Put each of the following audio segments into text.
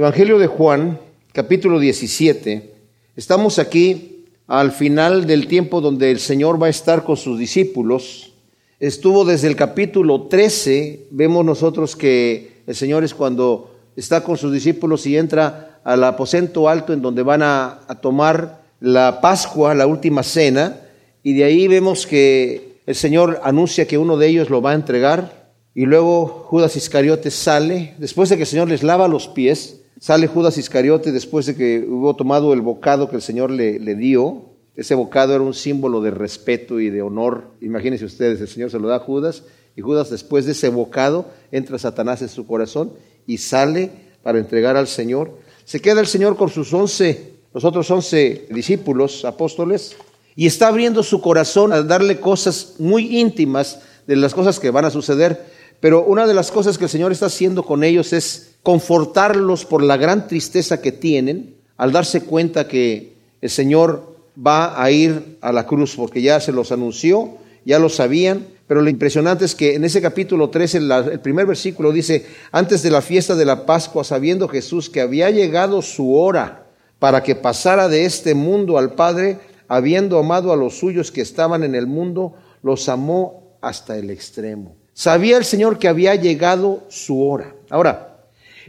Evangelio de Juan, capítulo 17. Estamos aquí al final del tiempo donde el Señor va a estar con sus discípulos. Estuvo desde el capítulo 13, vemos nosotros que el Señor es cuando está con sus discípulos y entra al aposento alto en donde van a, tomar la Pascua, la última cena, y de ahí vemos que el Señor anuncia que uno de ellos lo va a entregar, y luego Judas Iscariote sale, después de que el Señor les lava los pies, Sale Judas Iscariote después de que hubo tomado el bocado que el Señor le, dio. Ese bocado era un símbolo de respeto y de honor. Imagínense ustedes, el Señor se lo da a Judas y Judas después de ese bocado entra Satanás en su corazón y sale para entregar al Señor. Se queda el Señor con sus once, los otros once discípulos, apóstoles, y está abriendo su corazón a darle cosas muy íntimas de las cosas que van a suceder. Pero una de las cosas que el Señor está haciendo con ellos es confortarlos por la gran tristeza que tienen al darse cuenta que el Señor va a ir a la cruz, porque ya se los anunció, ya lo sabían, pero lo impresionante es que en ese capítulo 13, el primer versículo dice, antes de la fiesta de la Pascua, sabiendo Jesús que había llegado su hora para que pasara de este mundo al Padre, habiendo amado a los suyos que estaban en el mundo, los amó hasta el extremo. Sabía el Señor que había llegado su hora. Ahora,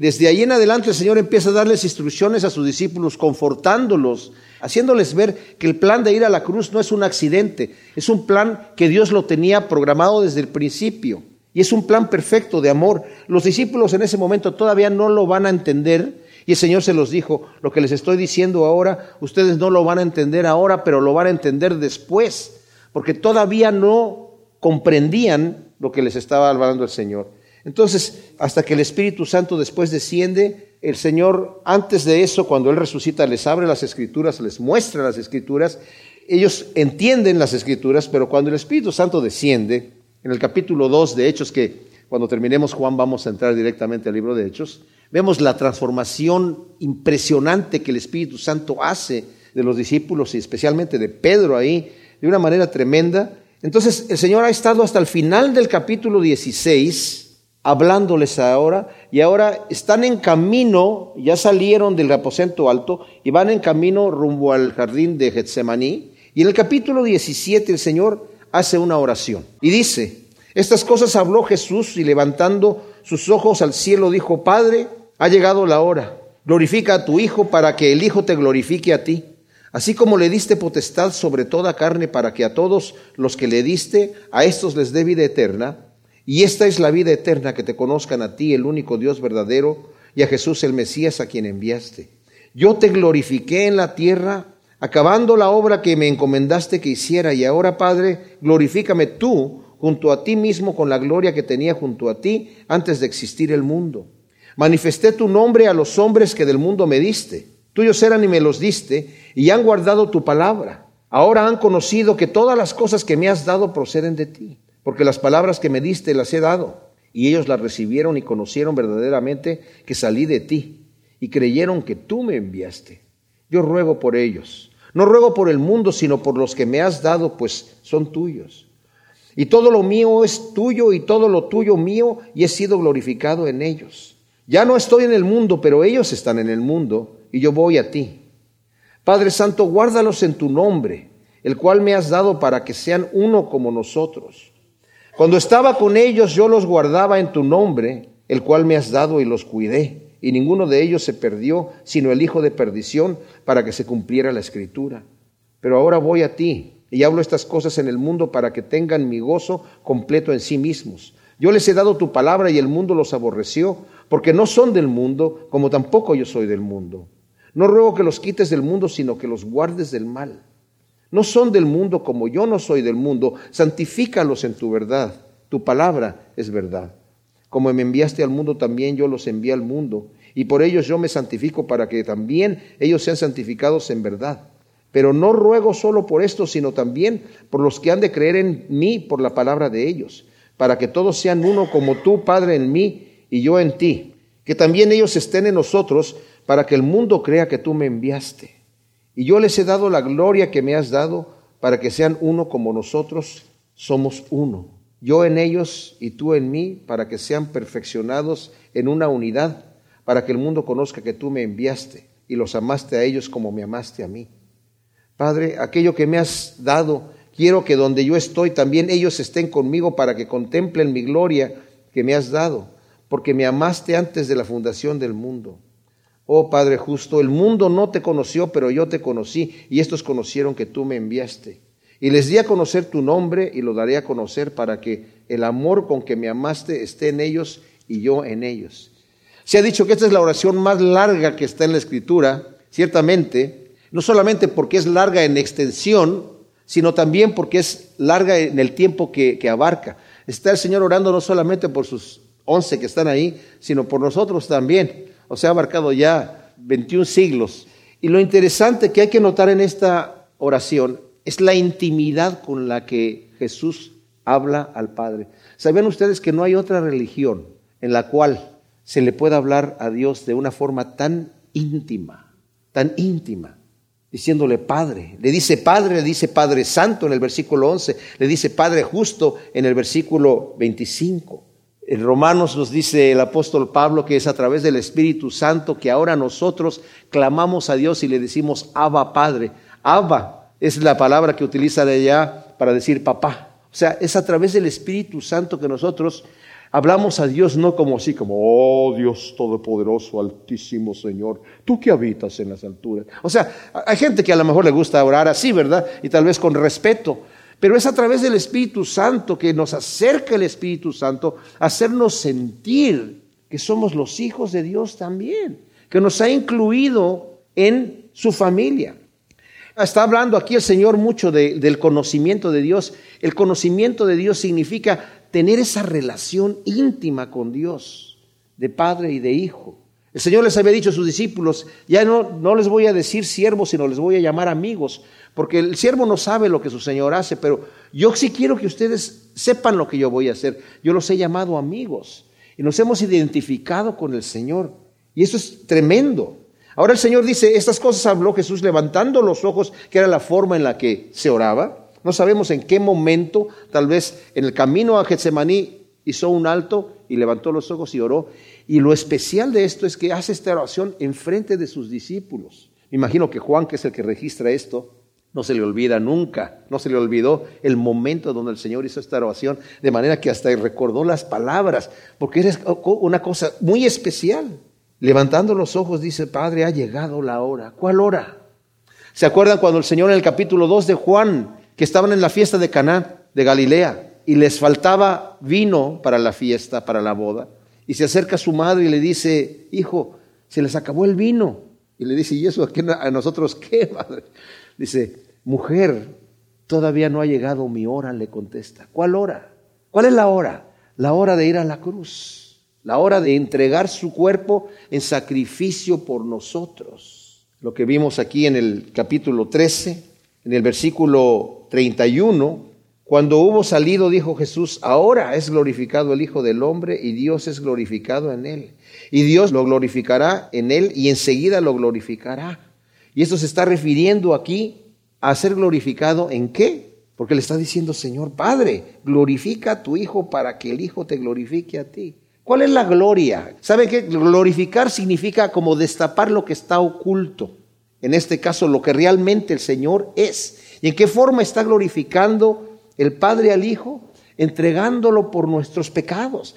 desde ahí en adelante el Señor empieza a darles instrucciones a sus discípulos, confortándolos, haciéndoles ver que el plan de ir a la cruz no es un accidente, es un plan que Dios lo tenía programado desde el principio. Y es un plan perfecto de amor. Los discípulos en ese momento todavía no lo van a entender. Y el Señor se los dijo, lo que les estoy diciendo ahora, ustedes no lo van a entender ahora, pero lo van a entender después, porque todavía no comprendían lo que les estaba hablando el Señor. Entonces, hasta que el Espíritu Santo después desciende, el Señor, antes de eso, cuando Él resucita, les abre las escrituras, les muestra las escrituras, ellos entienden las escrituras, pero cuando el Espíritu Santo desciende, en el capítulo 2 de Hechos, que cuando terminemos Juan vamos a entrar directamente al libro de Hechos, vemos la transformación impresionante que el Espíritu Santo hace de los discípulos y especialmente de Pedro ahí, de una manera tremenda. Entonces el Señor ha estado hasta el final del capítulo 16 hablándoles ahora, y ahora están en camino, ya salieron del aposento alto y van en camino rumbo al jardín de Getsemaní. Y en el capítulo 17 el Señor hace una oración y dice, estas cosas habló Jesús y levantando sus ojos al cielo dijo, Padre, ha llegado la hora, glorifica a tu Hijo para que el Hijo te glorifique a ti. Así como le diste potestad sobre toda carne para que a todos los que le diste, a estos les dé vida eterna, y esta es la vida eterna, que te conozcan a ti, el único Dios verdadero, y a Jesús el Mesías a quien enviaste. Yo te glorifiqué en la tierra, acabando la obra que me encomendaste que hiciera, y ahora, Padre, glorifícame tú junto a ti mismo con la gloria que tenía junto a ti antes de existir el mundo. Manifesté tu nombre a los hombres que del mundo me diste. Tuyos eran y me los diste, y han guardado tu palabra. Ahora han conocido que todas las cosas que me has dado proceden de ti porque las palabras que me diste las he dado, y ellos las recibieron y conocieron verdaderamente que salí de ti, y creyeron que tú me enviaste. Yo ruego por ellos. No ruego por el mundo, sino por los que me has dado, pues son tuyos. Y todo lo mío es tuyo y todo lo tuyo mío, y he sido glorificado en ellos. Ya no estoy en el mundo, pero ellos están en el mundo, y yo voy a ti. Padre Santo, guárdalos en tu nombre, el cual me has dado para que sean uno como nosotros. Cuando estaba con ellos yo los guardaba en tu nombre, el cual me has dado y los cuidé, y ninguno de ellos se perdió, sino el hijo de perdición, para que se cumpliera la escritura. Pero ahora voy a ti, y hablo estas cosas en el mundo para que tengan mi gozo completo en sí mismos. Yo les he dado tu palabra y el mundo los aborreció, porque no son del mundo, como tampoco yo soy del mundo. No ruego que los quites del mundo, sino que los guardes del mal. No son del mundo como yo no soy del mundo. Santifícalos en tu verdad. Tu palabra es verdad. Como me enviaste al mundo, también yo los envié al mundo. Y por ellos yo me santifico para que también ellos sean santificados en verdad. Pero no ruego solo por esto, sino también por los que han de creer en mí por la palabra de ellos, para que todos sean uno como tú, Padre, en mí y yo en ti. Que también ellos estén en nosotros, para que el mundo crea que tú me enviaste. Y yo les he dado la gloria que me has dado para que sean uno como nosotros somos uno. Yo en ellos y tú en mí, para que sean perfeccionados en una unidad, para que el mundo conozca que tú me enviaste y los amaste a ellos como me amaste a mí. Padre, aquello que me has dado, quiero que donde yo estoy también ellos estén conmigo para que contemplen mi gloria que me has dado, porque me amaste antes de la fundación del mundo. Oh Padre justo, el mundo no te conoció, pero yo te conocí, y estos conocieron que tú me enviaste. Y les di a conocer tu nombre y lo daré a conocer para que el amor con que me amaste esté en ellos y yo en ellos. Se ha dicho que esta es la oración más larga que está en la Escritura, ciertamente, no solamente porque es larga en extensión, sino también porque es larga en el tiempo que, que abarca. Está el Señor orando no solamente por sus once que están ahí, sino por nosotros también o sea, ha abarcado ya 21 siglos. Y lo interesante que hay que notar en esta oración es la intimidad con la que Jesús habla al Padre. ¿Sabían ustedes que no hay otra religión en la cual se le pueda hablar a Dios de una forma tan íntima, tan íntima? diciéndole Padre. Le dice Padre, le dice Padre Santo en el versículo 11, le dice Padre Justo en el versículo 25. En Romanos nos dice el apóstol Pablo que es a través del Espíritu Santo que ahora nosotros clamamos a Dios y le decimos Abba Padre. Abba es la palabra que utiliza de allá para decir papá. O sea, es a través del Espíritu Santo que nosotros hablamos a Dios no como así, como, oh Dios Todopoderoso, Altísimo Señor, tú que habitas en las alturas. O sea, hay gente que a lo mejor le gusta orar así, ¿verdad? Y tal vez con respeto. Pero es a través del Espíritu Santo que nos acerca el Espíritu Santo hacernos sentir que somos los hijos de Dios también, que nos ha incluido en su familia. Está hablando aquí el Señor mucho del conocimiento de Dios. El conocimiento de Dios significa tener esa relación íntima con Dios, de padre y de hijo. El Señor les había dicho a sus discípulos, ya no, no les voy a decir siervos, sino les voy a llamar amigos, porque el siervo no sabe lo que su Señor hace, pero yo sí quiero que ustedes sepan lo que yo voy a hacer. Yo los he llamado amigos y nos hemos identificado con el Señor. Y eso es tremendo. Ahora el Señor dice, estas cosas habló Jesús levantando los ojos, que era la forma en la que se oraba. No sabemos en qué momento, tal vez en el camino a Getsemaní hizo un alto y levantó los ojos y oró. Y lo especial de esto es que hace esta oración en frente de sus discípulos. Me imagino que Juan, que es el que registra esto, no se le olvida nunca, no se le olvidó el momento donde el Señor hizo esta oración, de manera que hasta recordó las palabras, porque es una cosa muy especial. Levantando los ojos dice, Padre, ha llegado la hora. ¿Cuál hora? ¿Se acuerdan cuando el Señor en el capítulo 2 de Juan, que estaban en la fiesta de Caná de Galilea, y les faltaba vino para la fiesta, para la boda, y se acerca a su madre y le dice, hijo, se les acabó el vino. Y le dice, ¿y eso a, nosotros qué, madre? Dice, mujer, todavía no ha llegado mi hora, le contesta. ¿Cuál hora? ¿Cuál es la hora? La hora de ir a la cruz, la hora de entregar su cuerpo en sacrificio por nosotros. Lo que vimos aquí en el capítulo 13, en el versículo 31, cuando hubo salido, dijo Jesús, ahora es glorificado el Hijo del Hombre y Dios es glorificado en él. Y Dios lo glorificará en él y enseguida lo glorificará. Y esto se está refiriendo aquí a ser glorificado en qué? Porque le está diciendo, Señor Padre, glorifica a tu Hijo para que el Hijo te glorifique a ti. ¿Cuál es la gloria? ¿Saben qué? Glorificar significa como destapar lo que está oculto. En este caso, lo que realmente el Señor es. ¿Y en qué forma está glorificando el Padre al Hijo? Entregándolo por nuestros pecados.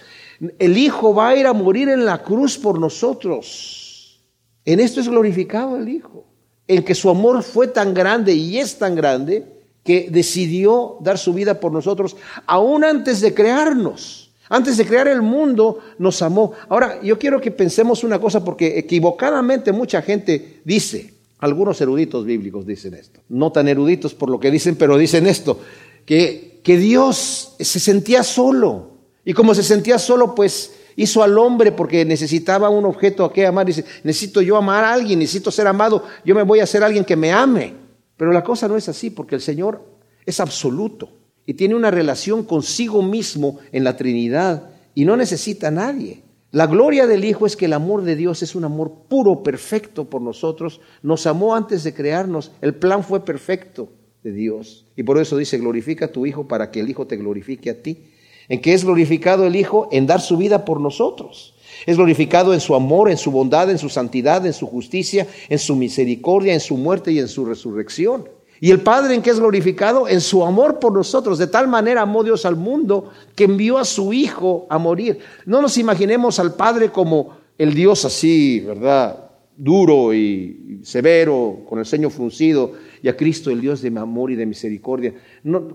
El Hijo va a ir a morir en la cruz por nosotros. En esto es glorificado el Hijo en que su amor fue tan grande y es tan grande que decidió dar su vida por nosotros, aún antes de crearnos. Antes de crear el mundo, nos amó. Ahora, yo quiero que pensemos una cosa, porque equivocadamente mucha gente dice, algunos eruditos bíblicos dicen esto, no tan eruditos por lo que dicen, pero dicen esto, que, que Dios se sentía solo. Y como se sentía solo, pues hizo al hombre porque necesitaba un objeto a que amar. Dice, necesito yo amar a alguien, necesito ser amado, yo me voy a hacer alguien que me ame. Pero la cosa no es así, porque el Señor es absoluto y tiene una relación consigo mismo en la Trinidad y no necesita a nadie. La gloria del Hijo es que el amor de Dios es un amor puro, perfecto por nosotros. Nos amó antes de crearnos. El plan fue perfecto de Dios. Y por eso dice, glorifica a tu Hijo para que el Hijo te glorifique a ti. ¿En qué es glorificado el Hijo? En dar su vida por nosotros. Es glorificado en su amor, en su bondad, en su santidad, en su justicia, en su misericordia, en su muerte y en su resurrección. ¿Y el Padre en qué es glorificado? En su amor por nosotros. De tal manera amó Dios al mundo que envió a su Hijo a morir. No nos imaginemos al Padre como el Dios así, ¿verdad? Duro y severo, con el ceño fruncido, y a Cristo el Dios de amor y de misericordia.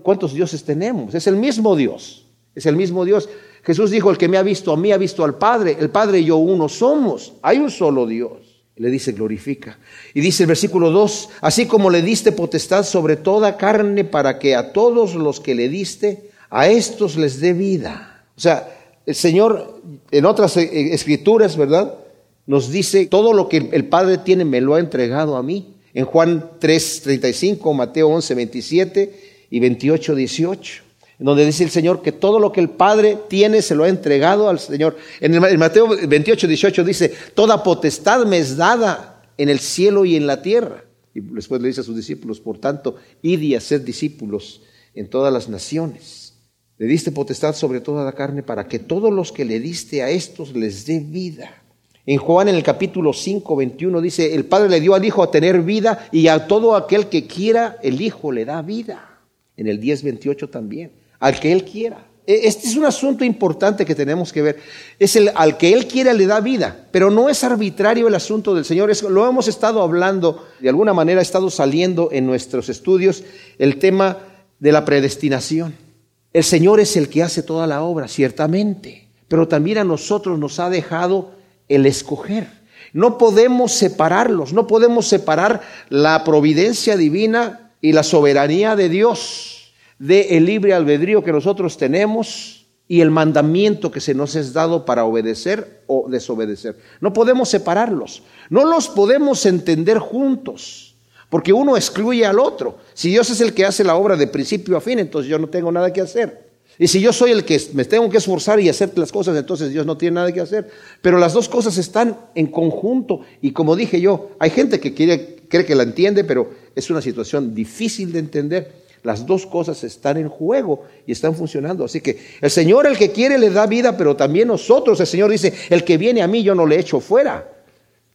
¿Cuántos dioses tenemos? Es el mismo Dios. Es el mismo Dios. Jesús dijo, el que me ha visto a mí ha visto al Padre. El Padre y yo uno somos. Hay un solo Dios. Le dice, glorifica. Y dice el versículo 2, así como le diste potestad sobre toda carne para que a todos los que le diste, a estos les dé vida. O sea, el Señor en otras eh, escrituras, ¿verdad? Nos dice, todo lo que el Padre tiene me lo ha entregado a mí. En Juan 3, 35, Mateo 11, 27 y 28, 18 donde dice el Señor que todo lo que el Padre tiene se lo ha entregado al Señor. En, el, Mateo 28, 18 dice, toda potestad me es dada en el cielo y en la tierra. Y después le dice a sus discípulos, por tanto, id y haced discípulos en todas las naciones. Le diste potestad sobre toda la carne para que todos los que le diste a estos les dé vida. En Juan en el capítulo 5, 21 dice, el Padre le dio al Hijo a tener vida y a todo aquel que quiera, el Hijo le da vida. En el 10, 28 también al que Él quiera. E, este es un asunto importante que tenemos que ver. Es el al que Él quiera le da vida, pero no es arbitrario el asunto del Señor. lo hemos estado hablando, de alguna manera ha estado saliendo en nuestros estudios el tema de la predestinación. El Señor es el que hace toda la obra, ciertamente, pero también a nosotros nos ha dejado el escoger. No podemos separarlos, no podemos separar la providencia divina y la soberanía de Dios de el libre albedrío que nosotros tenemos y el mandamiento que se nos es dado para obedecer o desobedecer. No podemos separarlos, no los podemos entender juntos, porque uno excluye al otro. Si Dios es el que hace la obra de principio a fin, entonces yo no tengo nada que hacer. Y si yo soy el que me tengo que esforzar y hacer las cosas, entonces Dios no tiene nada que hacer. Pero las dos cosas están en conjunto. Y como dije yo, hay gente que quiere, cree que la entiende, pero es una situación difícil de entender. Las dos cosas están en juego y están funcionando. Así que el Señor, el que quiere, le da vida, pero también nosotros, el Señor dice, el que viene a mí yo no le echo fuera.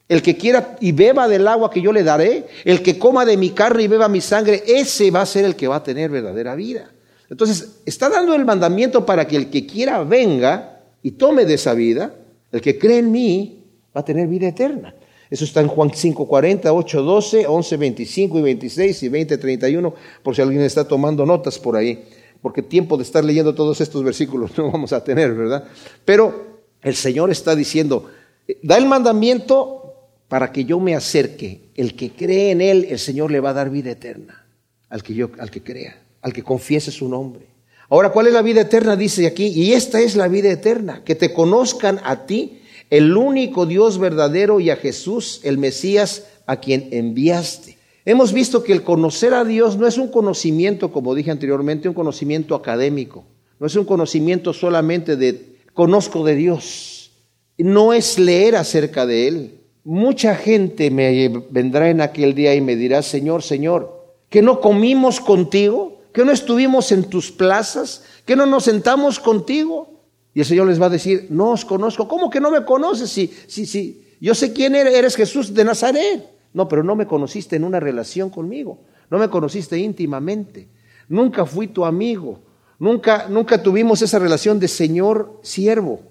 El que quiera y beba del agua que yo le daré, el que coma de mi carne y beba mi sangre, ese va a ser el que va a tener verdadera vida. Entonces, está dando el mandamiento para que el que quiera venga y tome de esa vida, el que cree en mí, va a tener vida eterna. Eso está en Juan 5, 40, 8, 12, 11, 25 y 26 y 20, 31, por si alguien está tomando notas por ahí, porque tiempo de estar leyendo todos estos versículos no vamos a tener, ¿verdad? Pero el Señor está diciendo, da el mandamiento para que yo me acerque. El que cree en Él, el Señor le va a dar vida eterna, al que, yo, al que crea, al que confiese su nombre. Ahora, ¿cuál es la vida eterna? Dice aquí, y esta es la vida eterna, que te conozcan a ti, el único Dios verdadero y a Jesús, el Mesías, a quien enviaste. Hemos visto que el conocer a Dios no es un conocimiento, como dije anteriormente, un conocimiento académico. No es un conocimiento solamente de conozco de Dios. No es leer acerca de Él. Mucha gente me vendrá en aquel día y me dirá, Señor, Señor, que no comimos contigo, que no estuvimos en tus plazas, que no nos sentamos contigo. Y el Señor les va a decir, no os conozco. ¿Cómo que no me conoces? Si, si, si, yo sé quién eres, eres Jesús de Nazaret. No, pero no me conociste en una relación conmigo. No me conociste íntimamente. Nunca fui tu amigo. Nunca, nunca tuvimos esa relación de Señor siervo.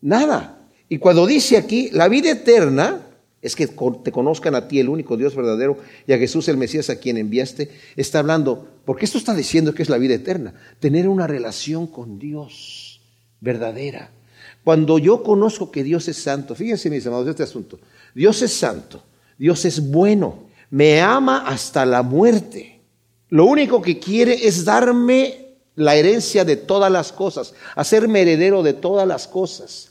Nada. Y cuando dice aquí, la vida eterna es que te conozcan a ti, el único Dios verdadero, y a Jesús el Mesías a quien enviaste, está hablando, porque esto está diciendo que es la vida eterna, tener una relación con Dios verdadera. Cuando yo conozco que Dios es santo, fíjense mis amados, este asunto, Dios es santo, Dios es bueno, me ama hasta la muerte. Lo único que quiere es darme la herencia de todas las cosas, hacerme heredero de todas las cosas.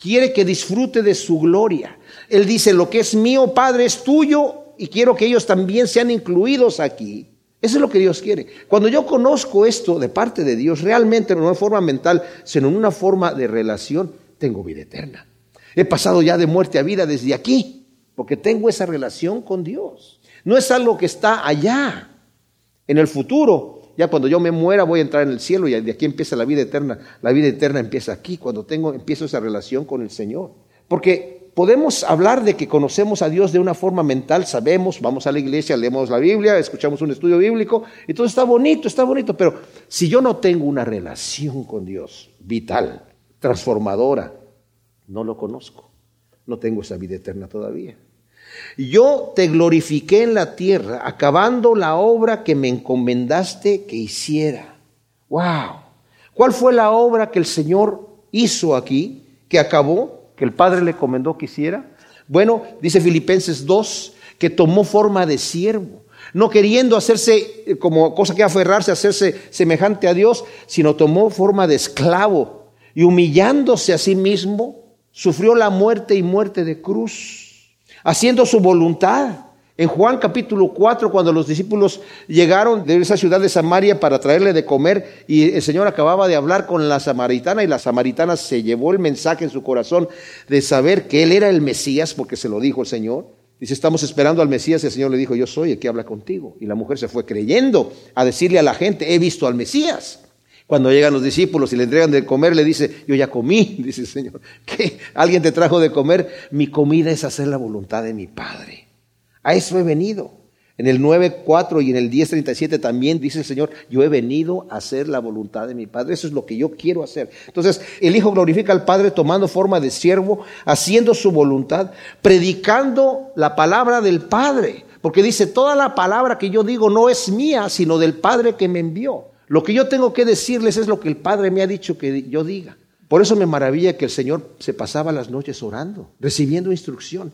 Quiere que disfrute de su gloria. Él dice, lo que es mío, Padre, es tuyo y quiero que ellos también sean incluidos aquí. Eso es lo que Dios quiere. Cuando yo conozco esto de parte de Dios, realmente no en forma mental, sino en una forma de relación, tengo vida eterna. He pasado ya de muerte a vida desde aquí, porque tengo esa relación con Dios. No es algo que está allá, en el futuro. Ya cuando yo me muera voy a entrar en el cielo y de aquí empieza la vida eterna. La vida eterna empieza aquí, cuando tengo, empiezo esa relación con el Señor. Porque podemos hablar de que conocemos a Dios de una forma mental, sabemos, vamos a la iglesia, leemos la Biblia, escuchamos un estudio bíblico, y todo está bonito, está bonito, pero si yo no tengo una relación con Dios vital, transformadora, no lo conozco, no tengo esa vida eterna todavía. Yo te glorifiqué en la tierra, acabando la obra que me encomendaste que hiciera. ¡Wow! ¿Cuál fue la obra que el Señor hizo aquí, que acabó, que el Padre le encomendó que hiciera? Bueno, dice Filipenses 2, que tomó forma de siervo, no queriendo hacerse eh, como cosa que aferrarse, hacerse semejante a Dios, sino tomó forma de esclavo y humillándose a sí mismo, sufrió la muerte y muerte de cruz, haciendo su voluntad en Juan capítulo 4, cuando los discípulos llegaron de esa ciudad de Samaria para traerle de comer y el Señor acababa de hablar con la samaritana y la samaritana se llevó el mensaje en su corazón de saber que Él era el Mesías, porque se lo dijo el Señor. Dice, estamos esperando al Mesías y el Señor le dijo, yo soy el que habla contigo. Y la mujer se fue creyendo a decirle a la gente, he visto al Mesías. Cuando llegan los discípulos y le entregan de comer, le dice, yo ya comí, dice el Señor. ¿Qué? ¿Alguien te trajo de comer? Mi comida es hacer la voluntad de mi Padre. A eso he venido. En el 9.4 y en el 10.37 también dice el Señor, yo he venido a hacer la voluntad de mi Padre. Eso es lo que yo quiero hacer. Entonces, el Hijo glorifica al Padre tomando forma de siervo, haciendo su voluntad, predicando la palabra del Padre. Porque dice, toda la palabra que yo digo no es mía, sino del Padre que me envió. Lo que yo tengo que decirles es lo que el Padre me ha dicho que yo diga. Por eso me maravilla que el Señor se pasaba las noches orando, recibiendo instrucción.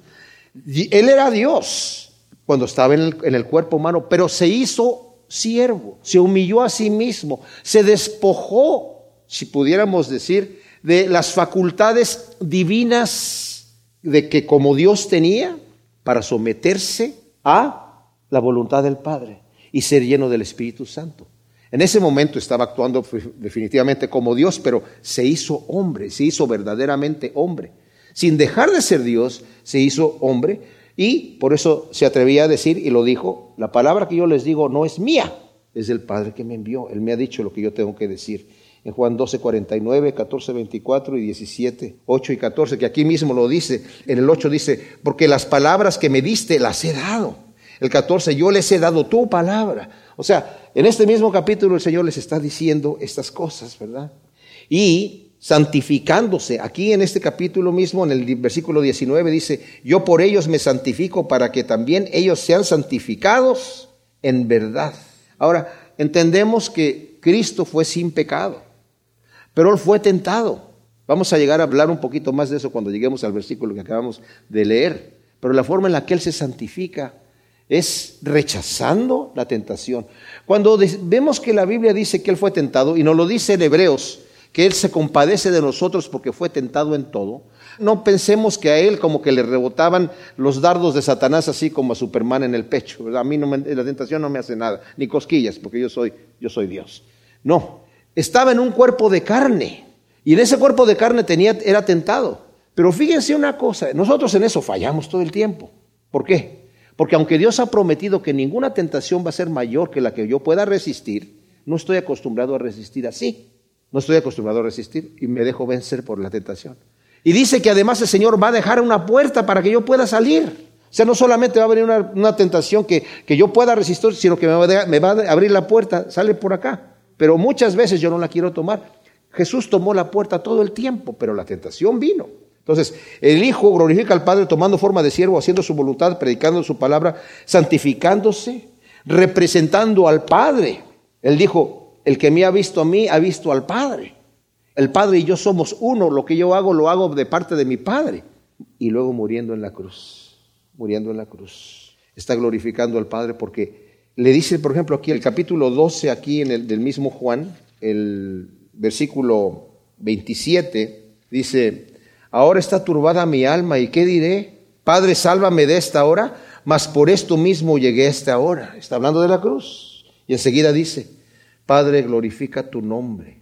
Él era Dios cuando estaba en el, cuerpo humano, pero se hizo siervo, se humilló a sí mismo, se despojó, si pudiéramos decir, de las facultades divinas de que como Dios tenía para someterse a la voluntad del Padre y ser lleno del Espíritu Santo. En ese momento estaba actuando definitivamente como Dios, pero se hizo hombre, se hizo verdaderamente hombre sin dejar de ser Dios, se hizo hombre y por eso se atrevía a decir y lo dijo, la palabra que yo les digo no es mía, es del Padre que me envió. Él me ha dicho lo que yo tengo que decir. En Juan 12, 49, 14, 24 y 17, 8 y 14, que aquí mismo lo dice. En el 8 dice, porque las palabras que me diste las he dado. El 14, yo les he dado tu palabra. O sea, en este mismo capítulo el Señor les está diciendo estas cosas, ¿verdad? Y santificándose. Aquí en este capítulo mismo, en el versículo 19, dice, yo por ellos me santifico para que también ellos sean santificados en verdad. Ahora, entendemos que Cristo fue sin pecado, pero Él fue tentado. Vamos a llegar a hablar un poquito más de eso cuando lleguemos al versículo que acabamos de leer. Pero la forma en la que Él se santifica es rechazando la tentación. Cuando vemos que la Biblia dice que Él fue tentado, y nos lo dice en Hebreos, que Él se compadece de nosotros porque fue tentado en todo. No pensemos que a Él como que le rebotaban los dardos de Satanás así como a Superman en el pecho. A mí no la tentación no me hace nada, ni cosquillas, porque yo soy, yo soy Dios. No, estaba en un cuerpo de carne y en ese cuerpo de carne era tentado. Pero fíjense una cosa, nosotros en eso fallamos todo el tiempo. ¿Por qué? Porque aunque Dios ha prometido que ninguna tentación va a ser mayor que la que yo pueda resistir, no estoy acostumbrado a resistir así. No estoy acostumbrado a resistir y me dejo vencer por la tentación. Y dice que además el Señor va a dejar una puerta para que yo pueda salir. O sea, no solamente va a venir una, tentación que, que, yo pueda resistir, sino que me va, a, me va a abrir la puerta, sale por acá. Pero muchas veces yo no la quiero tomar. Jesús tomó la puerta todo el tiempo, pero la tentación vino. Entonces, el Hijo glorifica al Padre tomando forma de siervo, haciendo su voluntad, predicando su palabra, santificándose, representando al Padre. Él dijo, el que me ha visto a mí ha visto al Padre. El Padre y yo somos uno. Lo que yo hago lo hago de parte de mi Padre. Y luego muriendo en la cruz. Muriendo en la cruz. Está glorificando al Padre porque le dice, por ejemplo, aquí el capítulo 12, aquí en el del mismo Juan, el versículo 27, dice, ahora está turbada mi alma y qué diré, Padre, sálvame de esta hora, mas por esto mismo llegué a esta hora. Está hablando de la cruz. Y enseguida dice, Padre, glorifica tu nombre.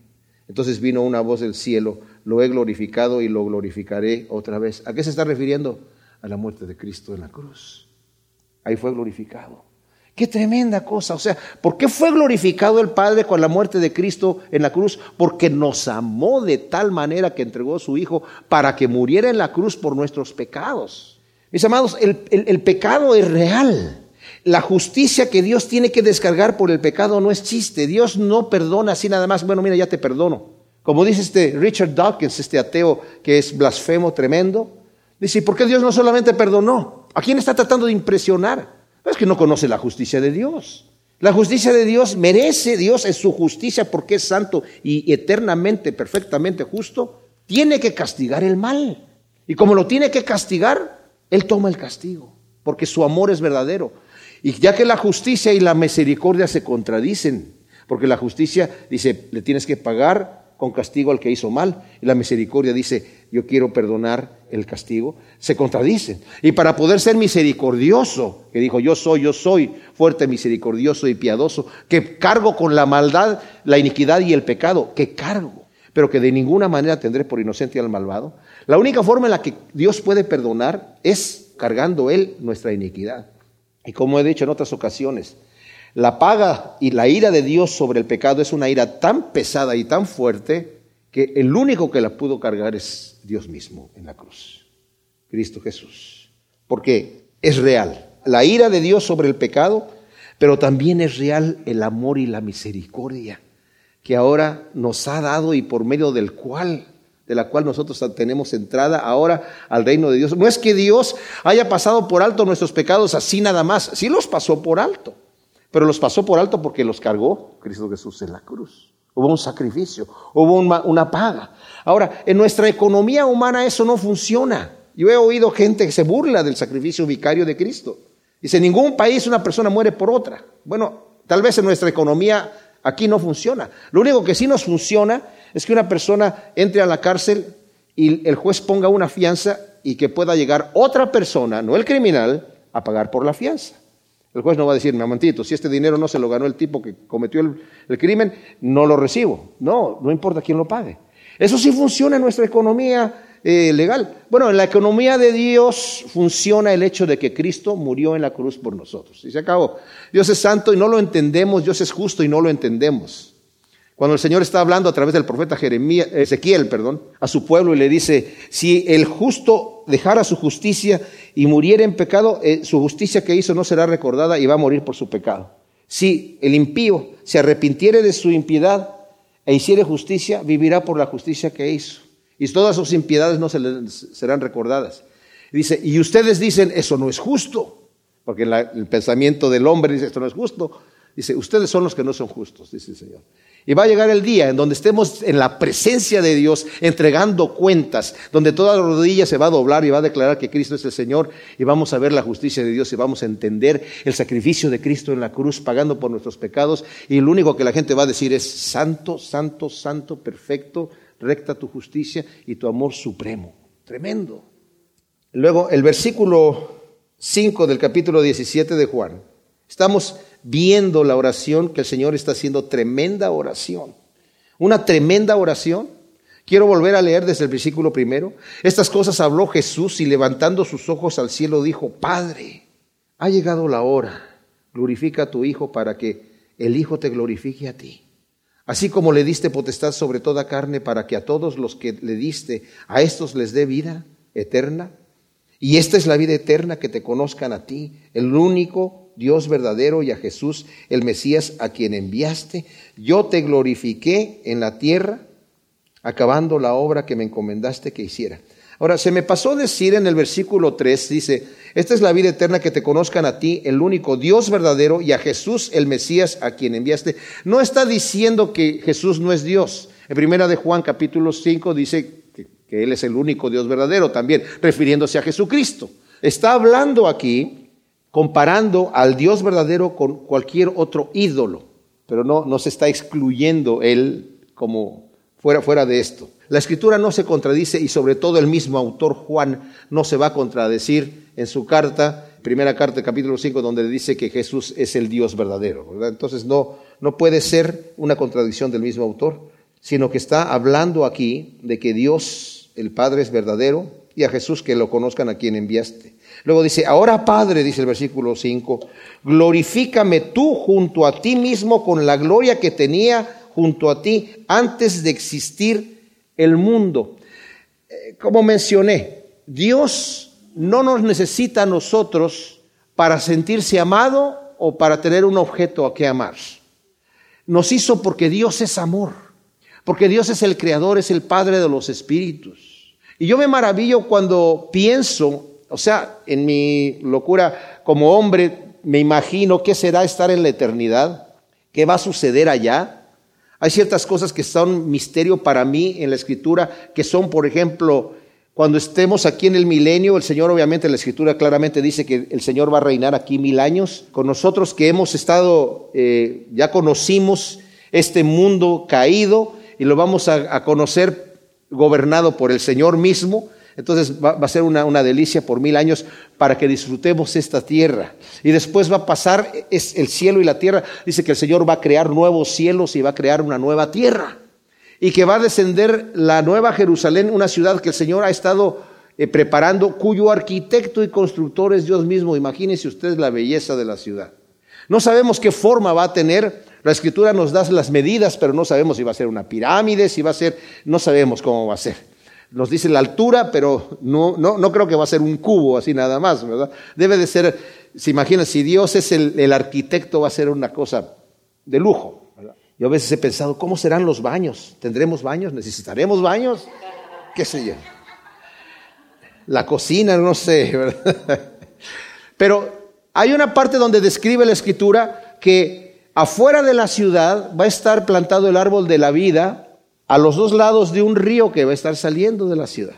Entonces vino una voz del cielo, lo he glorificado y lo glorificaré otra vez. ¿A qué se está refiriendo? A la muerte de Cristo en la cruz. Ahí fue glorificado. Qué tremenda cosa. O sea, ¿por qué fue glorificado el Padre con la muerte de Cristo en la cruz? Porque nos amó de tal manera que entregó a su Hijo para que muriera en la cruz por nuestros pecados. Mis amados, el, el pecado es real. La justicia que Dios tiene que descargar por el pecado no es chiste. Dios no perdona así nada más. Bueno, mira, ya te perdono. Como dice este Richard Dawkins, este ateo que es blasfemo tremendo, dice, ¿por qué Dios no solamente perdonó? ¿A quién está tratando de impresionar? es que no conoce la justicia de Dios. La justicia de Dios merece, Dios es su justicia porque es santo y eternamente, perfectamente justo, tiene que castigar el mal. Y como lo tiene que castigar, Él toma el castigo, porque su amor es verdadero. Y ya que la justicia y la misericordia se contradicen, porque la justicia dice, le tienes que pagar con castigo al que hizo mal, y la misericordia dice, yo quiero perdonar el castigo, se contradicen. Y para poder ser misericordioso, que dijo, yo soy, yo soy fuerte, misericordioso y piadoso, que cargo con la maldad, la iniquidad y el pecado, que cargo, pero que de ninguna manera tendré por inocente al malvado. La única forma en la que Dios puede perdonar es cargando Él nuestra iniquidad. Y como he dicho en otras ocasiones, la paga y la ira de Dios sobre el pecado es una ira tan pesada y tan fuerte que el único que la pudo cargar es Dios mismo en la cruz, Cristo Jesús. Porque es real la ira de Dios sobre el pecado, pero también es real el amor y la misericordia que ahora nos ha dado y por medio del cual de la cual nosotros tenemos entrada ahora al reino de Dios. No es que Dios haya pasado por alto nuestros pecados así nada más, sí los pasó por alto, pero los pasó por alto porque los cargó Cristo Jesús en la cruz. Hubo un sacrificio, hubo una, paga. Ahora, en nuestra economía humana eso no funciona. Yo he oído gente que se burla del sacrificio vicario de Cristo. Dice, en ningún país una persona muere por otra. Bueno, tal vez en nuestra economía aquí no funciona. Lo único que sí nos funciona es que una persona entre a la cárcel y el juez ponga una fianza y que pueda llegar otra persona, no el criminal, a pagar por la fianza. El juez no va a decir, mamantito, si este dinero no se lo ganó el tipo que cometió el, crimen, no lo recibo. No, no importa quién lo pague. Eso sí funciona en nuestra economía eh, legal. Bueno, en la economía de Dios funciona el hecho de que Cristo murió en la cruz por nosotros. Y se acabó. Dios es santo y no lo entendemos, Dios es justo y no lo entendemos. Cuando el Señor está hablando a través del profeta Jeremías, Ezequiel, perdón, a su pueblo y le dice, si el justo dejara su justicia y muriera en pecado, eh, su justicia que hizo no será recordada y va a morir por su pecado. Si el impío se arrepintiere de su impiedad e hiciere justicia, vivirá por la justicia que hizo. Y todas sus impiedades no se serán recordadas. Dice, y ustedes dicen, eso no es justo, porque el pensamiento del hombre dice, esto no es justo. Dice, ustedes son los que no son justos, dice el Señor. Y va a llegar el día en donde estemos en la presencia de Dios entregando cuentas, donde toda la rodilla se va a doblar y va a declarar que Cristo es el Señor y vamos a ver la justicia de Dios y vamos a entender el sacrificio de Cristo en la cruz pagando por nuestros pecados y lo único que la gente va a decir es santo, santo, santo, perfecto, recta tu justicia y tu amor supremo. Tremendo. Luego el versículo 5 del capítulo 17 de Juan. Estamos viendo la oración que el Señor está haciendo, tremenda oración. Una tremenda oración. Quiero volver a leer desde el versículo primero. Estas cosas habló Jesús y levantando sus ojos al cielo dijo, Padre, ha llegado la hora, glorifica a tu Hijo para que el Hijo te glorifique a ti. Así como le diste potestad sobre toda carne para que a todos los que le diste, a estos les dé vida eterna. Y esta es la vida eterna, que te conozcan a ti, el único Dios verdadero y a Jesús, el Mesías, a quien enviaste. Yo te glorifiqué en la tierra, acabando la obra que me encomendaste que hiciera. Ahora, se me pasó decir en el versículo 3, dice, esta es la vida eterna que te conozcan a ti, el único Dios verdadero, y a Jesús, el Mesías, a quien enviaste. No está diciendo que Jesús no es Dios. En primera de Juan capítulo 5 dice que, que Él es el único Dios verdadero también, refiriéndose a Jesucristo. Está hablando aquí comparando al Dios verdadero con cualquier otro ídolo, pero no, no se está excluyendo él como fuera, fuera de esto. La escritura no se contradice y sobre todo el mismo autor Juan no se va a contradecir en su carta, primera carta, capítulo 5, donde dice que Jesús es el Dios verdadero. Entonces no, no puede ser una contradicción del mismo autor, sino que está hablando aquí de que Dios, el Padre, es verdadero y a Jesús que lo conozcan a quien enviaste. Luego dice, ahora Padre, dice el versículo 5, glorifícame tú junto a ti mismo con la gloria que tenía junto a ti antes de existir el mundo. Eh, como mencioné, Dios no nos necesita a nosotros para sentirse amado o para tener un objeto a que amar. Nos hizo porque Dios es amor, porque Dios es el creador, es el Padre de los espíritus. Y yo me maravillo cuando pienso, o sea, en mi locura como hombre, me imagino qué será estar en la eternidad, qué va a suceder allá. Hay ciertas cosas que son misterio para mí en la escritura, que son, por ejemplo, cuando estemos aquí en el milenio, el Señor obviamente la escritura claramente dice que el Señor va a reinar aquí mil años. Con nosotros que hemos estado, eh, ya conocimos este mundo caído y lo vamos a, conocer gobernado por el Señor mismo. Entonces va, a ser una, una, delicia por mil años para que disfrutemos esta tierra. Y después va a pasar es el cielo y la tierra. Dice que el Señor va a crear nuevos cielos y va a crear una nueva tierra y que va a descender la nueva Jerusalén, una ciudad que el Señor ha estado eh, preparando, cuyo arquitecto y constructor es Dios mismo. Imagínense ustedes la belleza de la ciudad. No sabemos qué forma va a tener. La escritura nos da las medidas, pero no sabemos si va a ser una pirámide, si va a ser, no sabemos cómo va a ser. Nos dice la altura, pero no, no, no creo que va a ser un cubo así nada más, ¿verdad? Debe de ser, se imagina, si Dios es el, arquitecto, va a ser una cosa de lujo. Yo a veces he pensado, ¿cómo serán los baños? ¿Tendremos baños? ¿Necesitaremos baños? ¿Qué sé yo? La cocina, no sé, ¿verdad? Pero hay una parte donde describe la escritura que afuera de la ciudad va a estar plantado el árbol de la vida a los dos lados de un río que va a estar saliendo de la ciudad.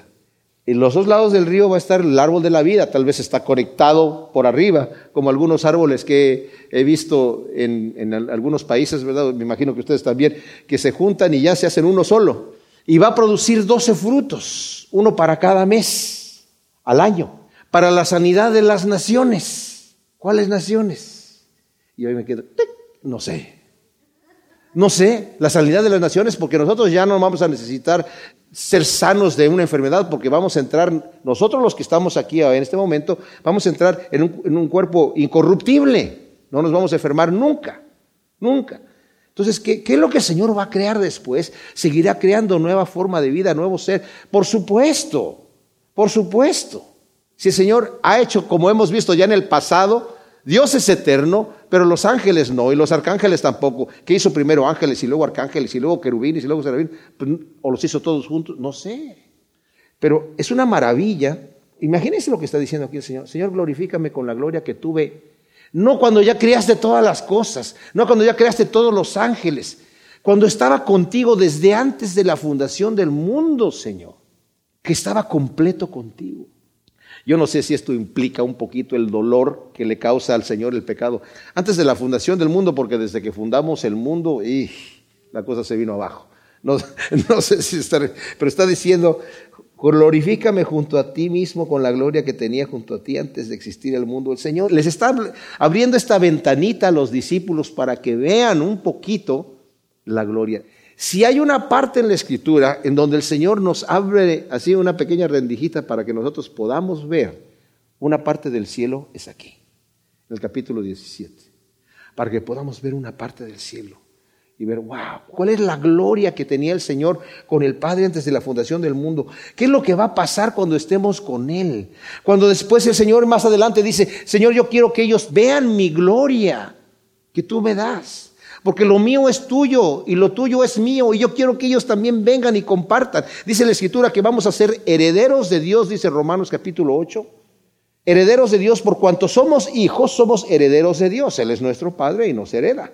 En los dos lados del río va a estar el árbol de la vida, tal vez está conectado por arriba, como algunos árboles que he visto en, algunos países, ¿verdad? Me imagino que ustedes también, que se juntan y ya se hacen uno solo. Y va a producir doce frutos, uno para cada mes, al año, para la sanidad de las naciones. ¿Cuáles naciones? Y hoy me quedo, no sé. No sé, la sanidad de las naciones, porque nosotros ya no vamos a necesitar ser sanos de una enfermedad, porque vamos a entrar, nosotros los que estamos aquí en este momento, vamos a entrar en un, cuerpo incorruptible, no nos vamos a enfermar nunca, nunca. Entonces, ¿qué, ¿qué, es lo que el Señor va a crear después? Seguirá creando nueva forma de vida, nuevo ser. Por supuesto, por supuesto. Si el Señor ha hecho, como hemos visto ya en el pasado, Dios es eterno, pero los ángeles no, y los arcángeles tampoco. ¿Qué hizo primero ángeles y luego arcángeles y luego querubines y luego serafín? Pues, ¿O los hizo todos juntos? No sé. Pero es una maravilla. Imagínense lo que está diciendo aquí el Señor. Señor, glorifícame con la gloria que tuve. No cuando ya creaste todas las cosas, no cuando ya creaste todos los ángeles, cuando estaba contigo desde antes de la fundación del mundo, Señor, que estaba completo contigo. Yo no sé si esto implica un poquito el dolor que le causa al Señor el pecado. Antes de la fundación del mundo, porque desde que fundamos el mundo, la cosa se vino abajo. No, no sé si está, pero está diciendo, glorifícame junto a ti mismo con la gloria que tenía junto a ti antes de existir el mundo. El Señor les está abriendo esta ventanita a los discípulos para que vean un poquito la gloria. Si hay una parte en la escritura en donde el Señor nos abre así una pequeña rendijita para que nosotros podamos ver una parte del cielo, es aquí, en el capítulo 17. Para que podamos ver una parte del cielo y ver, wow, ¿cuál es la gloria que tenía el Señor con el Padre antes de la fundación del mundo? ¿Qué es lo que va a pasar cuando estemos con Él? Cuando después el Señor más adelante dice, Señor, yo quiero que ellos vean mi gloria que tú me das porque lo mío es tuyo y lo tuyo es mío y yo quiero que ellos también vengan y compartan. Dice la escritura que vamos a ser herederos de Dios, dice Romanos capítulo 8. Herederos de Dios por cuanto somos hijos, somos herederos de Dios. Él es nuestro Padre y nos hereda.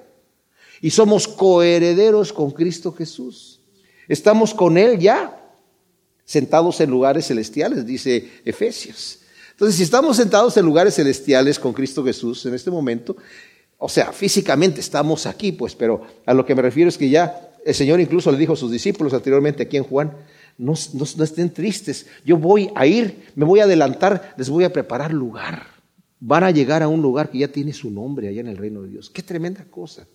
Y somos coherederos con Cristo Jesús. Estamos con Él ya, sentados en lugares celestiales, dice Efesios. Entonces, si estamos sentados en lugares celestiales con Cristo Jesús en este momento, o sea, físicamente estamos aquí, pues, pero a lo que me refiero es que ya el Señor incluso le dijo a sus discípulos anteriormente aquí en Juan, no, no, estén tristes, yo voy a ir, me voy a adelantar, les voy a preparar lugar. Van a llegar a un lugar que ya tiene su nombre allá en el reino de Dios. Qué tremenda cosa.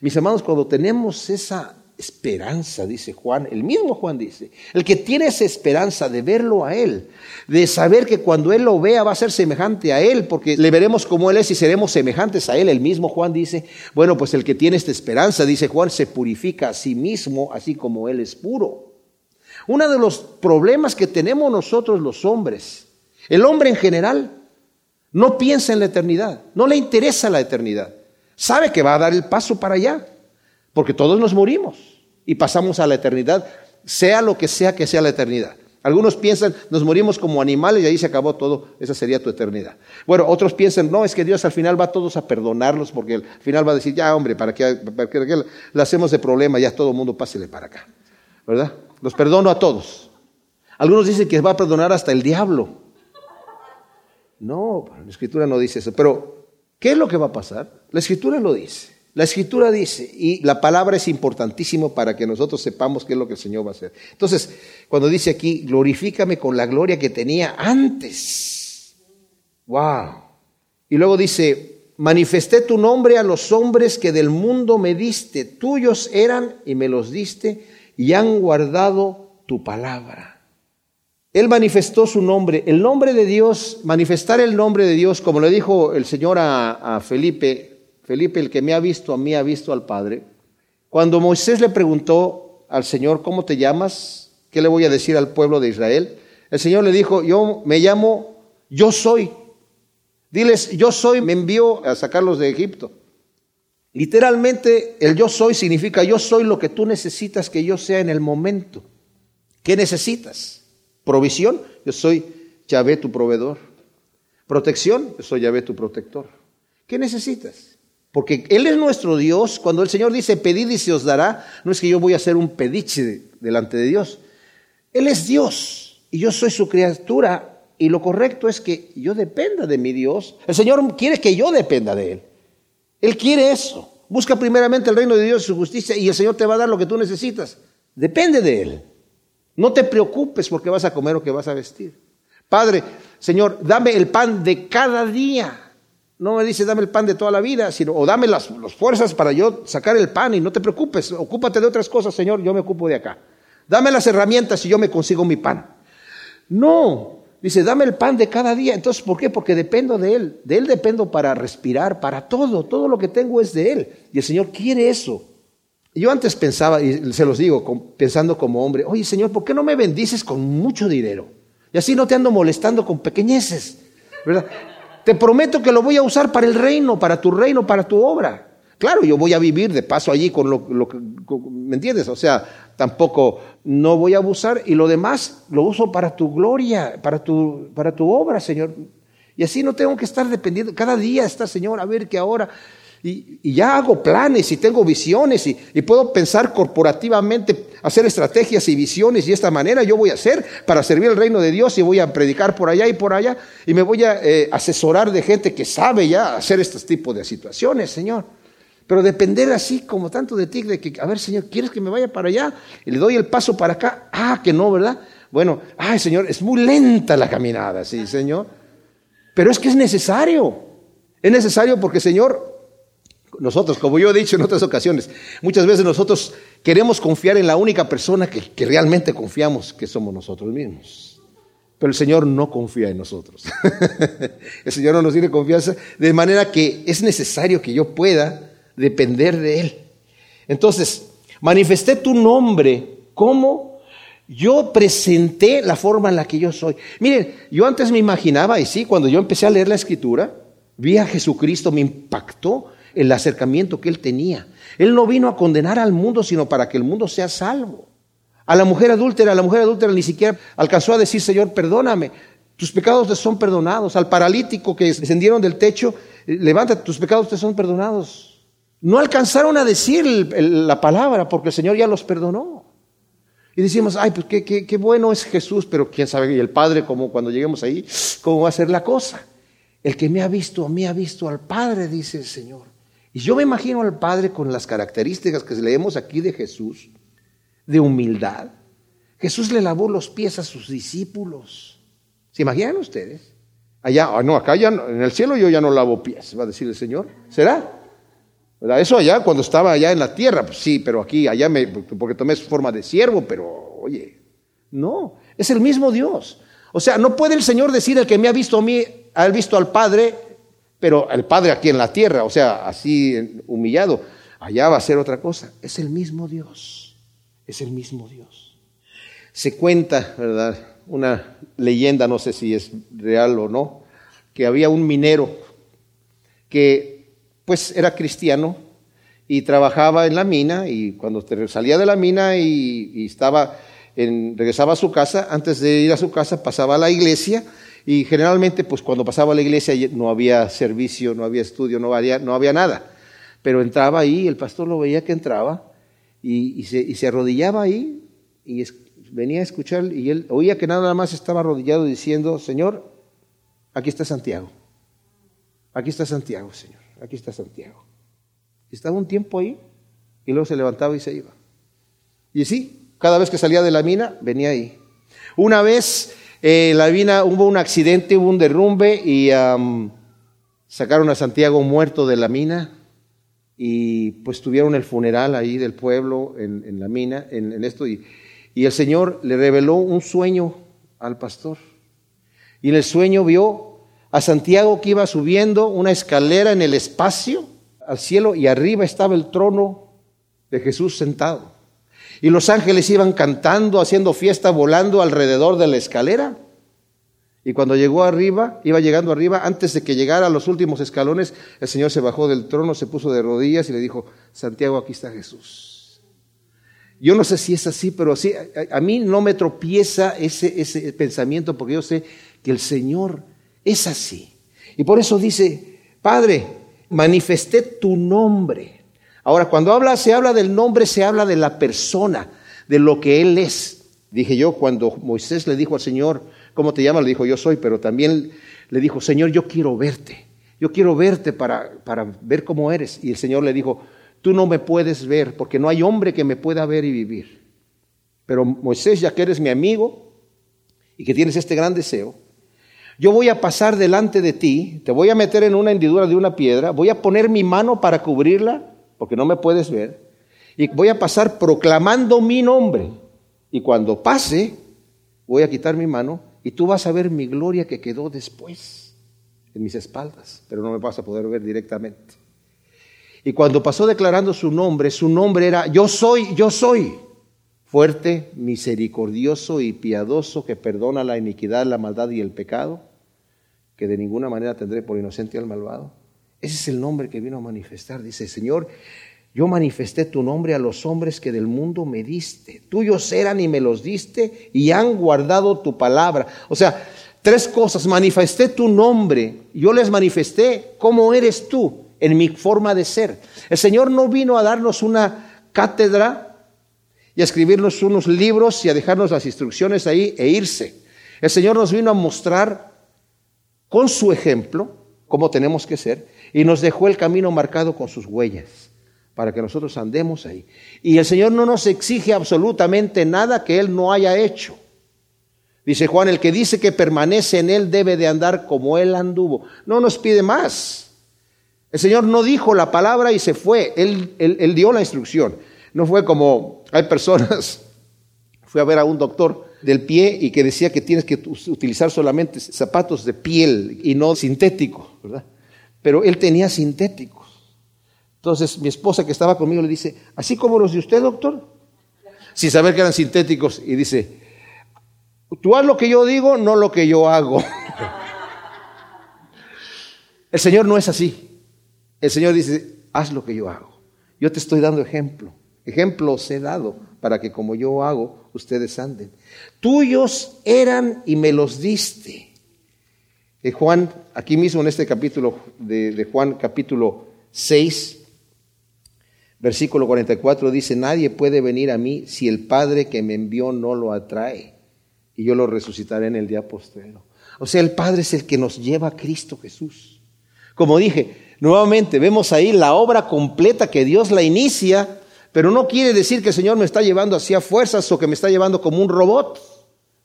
Mis hermanos, cuando tenemos esa esperanza, dice Juan, el mismo Juan dice, el que tiene esa esperanza de verlo a Él, de saber que cuando Él lo vea va a ser semejante a Él, porque le veremos como Él es y seremos semejantes a Él, el mismo Juan dice, bueno, pues el que tiene esta esperanza, dice Juan, se purifica a sí mismo, así como Él es puro. Uno de los problemas que tenemos nosotros los hombres, el hombre en general, no piensa en la eternidad, no le interesa la eternidad, sabe que va a dar el paso para allá porque todos nos morimos y pasamos a la eternidad, sea lo que sea que sea la eternidad. Algunos piensan, nos morimos como animales y ahí se acabó todo, esa sería tu eternidad. Bueno, otros piensan, no, es que Dios al final va a todos a perdonarlos porque al final va a decir, ya hombre, ¿para qué, para qué hacemos de problema? Ya todo el mundo pásele para acá, ¿verdad? Los perdono a todos. Algunos dicen que va a perdonar hasta el diablo. No, la escritura no dice eso. Pero, ¿qué es lo que va a pasar? La escritura lo dice. La escritura dice, y la palabra es importantísimo para que nosotros sepamos qué es lo que el Señor va a hacer. Entonces, cuando dice aquí, glorifícame con la gloria que tenía antes. Wow. Y luego dice, manifesté tu nombre a los hombres que del mundo me diste, tuyos eran y me los diste y han guardado tu palabra. Él manifestó su nombre, el nombre de Dios, manifestar el nombre de Dios, como le dijo el Señor a, a Felipe, Felipe, el que me ha visto a mí, ha visto al Padre. Cuando Moisés le preguntó al Señor, ¿cómo te llamas? ¿Qué le voy a decir al pueblo de Israel? El Señor le dijo, yo me llamo, yo soy. Diles, yo soy, me envió a sacarlos de Egipto. Literalmente, el yo soy significa yo soy lo que tú necesitas que yo sea en el momento. ¿Qué necesitas? Provisión, yo soy Yahvé tu proveedor. Protección, yo soy Yahvé tu protector. ¿Qué necesitas? Porque Él es nuestro Dios. Cuando el Señor dice pedid y se os dará, no es que yo voy a hacer un pediche delante de Dios. Él es Dios y yo soy su criatura. Y lo correcto es que yo dependa de mi Dios. El Señor quiere que yo dependa de Él. Él quiere eso. Busca primeramente el reino de Dios y su justicia y el Señor te va a dar lo que tú necesitas. Depende de Él. No te preocupes porque vas a comer o que vas a vestir. Padre, Señor, dame el pan de cada día. No me dice dame el pan de toda la vida, sino o dame las, fuerzas para yo sacar el pan y no te preocupes, ocúpate de otras cosas, Señor, yo me ocupo de acá. Dame las herramientas y yo me consigo mi pan. No, dice, dame el pan de cada día. Entonces, ¿por qué? Porque dependo de Él. De Él dependo para respirar, para todo. Todo lo que tengo es de Él. Y el Señor quiere eso. Yo antes pensaba, y se los digo, pensando como hombre, oye Señor, ¿por qué no me bendices con mucho dinero? Y así no te ando molestando con pequeñeces, ¿verdad? Te prometo que lo voy a usar para el reino, para tu reino, para tu obra. Claro, yo voy a vivir de paso allí con lo, que, ¿me entiendes? O sea, tampoco no voy a abusar y lo demás lo uso para tu gloria, para tu, para tu obra, Señor. Y así no tengo que estar dependiendo, cada día está, Señor, a ver que ahora y, ya hago planes y tengo visiones y, puedo pensar corporativamente, hacer estrategias y visiones y de esta manera yo voy a hacer para servir el reino de Dios y voy a predicar por allá y por allá y me voy a eh, asesorar de gente que sabe ya hacer este tipo de situaciones, Señor. Pero depender así como tanto de ti, de que, a ver, Señor, ¿quieres que me vaya para allá? Y le doy el paso para acá. Ah, que no, ¿verdad? Bueno, ay, Señor, es muy lenta la caminada, sí, Señor. Pero es que es necesario. Es necesario porque, Señor, nosotros, como yo he dicho en otras ocasiones, muchas veces nosotros queremos confiar en la única persona que, realmente confiamos, que somos nosotros mismos. Pero el Señor no confía en nosotros. el Señor no nos tiene confianza, de manera que es necesario que yo pueda depender de Él. Entonces, manifesté tu nombre como yo presenté la forma en la que yo soy. Miren, yo antes me imaginaba, y sí, cuando yo empecé a leer la escritura, vi a Jesucristo, me impactó el acercamiento que él tenía. Él no vino a condenar al mundo, sino para que el mundo sea salvo. A la mujer adúltera, a la mujer adúltera ni siquiera alcanzó a decir, Señor, perdóname, tus pecados te son perdonados. Al paralítico que descendieron del techo, eh, levanta, tus pecados te son perdonados. No alcanzaron a decir la palabra porque el Señor ya los perdonó. Y decimos, ay, pues qué, bueno es Jesús, pero quién sabe, y el Padre, como cuando lleguemos ahí, cómo va a ser la cosa. El que me ha visto, a mí ha visto al Padre, dice el Señor. Y yo me imagino al Padre con las características que leemos aquí de Jesús, de humildad. Jesús le lavó los pies a sus discípulos. ¿Se imaginan ustedes? Allá, ah, no, acá ya en el cielo yo ya no lavo pies, va a decir el Señor. ¿Será? Eso allá cuando estaba allá en la tierra, pues sí, pero aquí, allá me, porque tomé su forma de siervo, pero oye, no, es el mismo Dios. O sea, no puede el Señor decir el que me ha visto a mí, ha visto al Padre, pero el Padre aquí en la tierra, o sea, así humillado, allá va a ser otra cosa. Es el mismo Dios, es el mismo Dios. Se cuenta, ¿verdad? Una leyenda, no sé si es real o no, que había un minero que pues era cristiano y trabajaba en la mina y cuando salía de la mina y, estaba en, regresaba a su casa, antes de ir a su casa pasaba a la iglesia y generalmente pues cuando pasaba a la iglesia no había servicio, no había estudio, no había, no había nada. Pero entraba ahí, el pastor lo veía que entraba y, se, se, arrodillaba ahí y venía a escuchar y él oía que nada más estaba arrodillado diciendo, Señor, aquí está Santiago, aquí está Santiago, Señor aquí está Santiago. Estaba un tiempo ahí y luego se levantaba y se iba. Y sí, cada vez que salía de la mina, venía ahí. Una vez eh, la mina hubo un accidente, hubo un derrumbe y sacaron a Santiago muerto de la mina y pues tuvieron el funeral ahí del pueblo en, la mina, en, en esto. Y, y el Señor le reveló un sueño al pastor. Y en el sueño vio a Santiago que iba subiendo una escalera en el espacio al cielo y arriba estaba el trono de Jesús sentado. Y los ángeles iban cantando, haciendo fiesta, volando alrededor de la escalera. Y cuando llegó arriba, iba llegando arriba, antes de que llegara a los últimos escalones, el Señor se bajó del trono, se puso de rodillas y le dijo, Santiago, aquí está Jesús. Yo no sé si es así, pero sí, a, mí no me tropieza ese, ese pensamiento porque yo sé que el Señor es así. Y por eso dice, Padre, manifesté tu nombre. Ahora, cuando habla, se habla del nombre, se habla de la persona, de lo que Él es. Dije yo, cuando Moisés le dijo al Señor, ¿cómo te llamas? Le dijo, yo soy, pero también le dijo, Señor, yo quiero verte. Yo quiero verte para, para ver cómo eres. Y el Señor le dijo, tú no me puedes ver, porque no hay hombre que me pueda ver y vivir. Pero Moisés, ya que eres mi amigo y que tienes este gran deseo, yo voy a pasar delante de ti, te voy a meter en una hendidura de una piedra, voy a poner mi mano para cubrirla, porque no me puedes ver, y voy a pasar proclamando mi nombre. Y cuando pase, voy a quitar mi mano y tú vas a ver mi gloria que quedó después en mis espaldas, pero no me vas a poder ver directamente. Y cuando pasó declarando su nombre, su nombre era yo soy, yo soy fuerte, misericordioso y piadoso, que perdona la iniquidad, la maldad y el pecado, que de ninguna manera tendré por inocente al malvado. Ese es el nombre que vino a manifestar. Dice, Señor, yo manifesté tu nombre a los hombres que del mundo me diste. Tuyos eran y me los diste y han guardado tu palabra. O sea, tres cosas. Manifesté tu nombre. Yo les manifesté cómo eres tú en mi forma de ser. El Señor no vino a darnos una cátedra y a escribirnos unos libros y a dejarnos las instrucciones ahí e irse. El Señor nos vino a mostrar con su ejemplo cómo tenemos que ser y nos dejó el camino marcado con sus huellas para que nosotros andemos ahí. Y el Señor no nos exige absolutamente nada que Él no haya hecho. Dice Juan, el que dice que permanece en Él debe de andar como Él anduvo. No nos pide más. El Señor no dijo la palabra y se fue. Él, dio la instrucción. No fue como hay personas, fui a ver a un doctor del pie y que decía que tienes que utilizar solamente zapatos de piel y no sintéticos, ¿verdad? Pero él tenía sintéticos. Entonces mi esposa que estaba conmigo le dice, ¿así como los de usted, doctor? Sin saber que eran sintéticos. Y dice, tú haz lo que yo digo, no lo que yo hago. El Señor no es así. El Señor dice, haz lo que yo hago. Yo te estoy dando ejemplo. Ejemplos he dado para que como yo hago, ustedes anden. Tuyos eran y me los diste. Eh, Juan, aquí mismo en este capítulo de, Juan, capítulo 6, versículo 44, dice, nadie puede venir a mí si el Padre que me envió no lo atrae, y yo lo resucitaré en el día postrero. O sea, el Padre es el que nos lleva a Cristo Jesús. Como dije, nuevamente vemos ahí la obra completa que Dios la inicia pero no quiere decir que el Señor me está llevando hacia fuerzas o que me está llevando como un robot.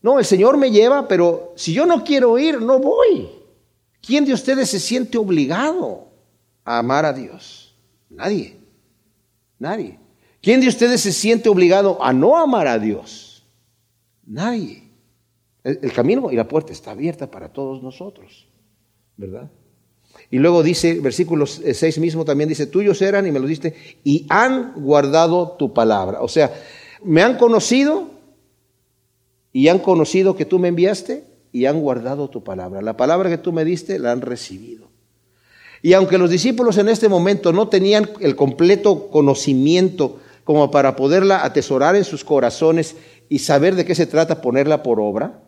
No, el Señor me lleva, pero si yo no quiero ir, no voy. ¿Quién de ustedes se siente obligado a amar a Dios? Nadie. Nadie. ¿Quién de ustedes se siente obligado a no amar a Dios? Nadie. El, camino y la puerta está abierta para todos nosotros, ¿verdad? Y luego dice, versículo 6 mismo también dice, tuyos eran, y me lo diste, y han guardado tu palabra. O sea, me han conocido y han conocido que tú me enviaste y han guardado tu palabra. La palabra que tú me diste la han recibido. Y aunque los discípulos en este momento no tenían el completo conocimiento como para poderla atesorar en sus corazones y saber de qué se trata ponerla por obra,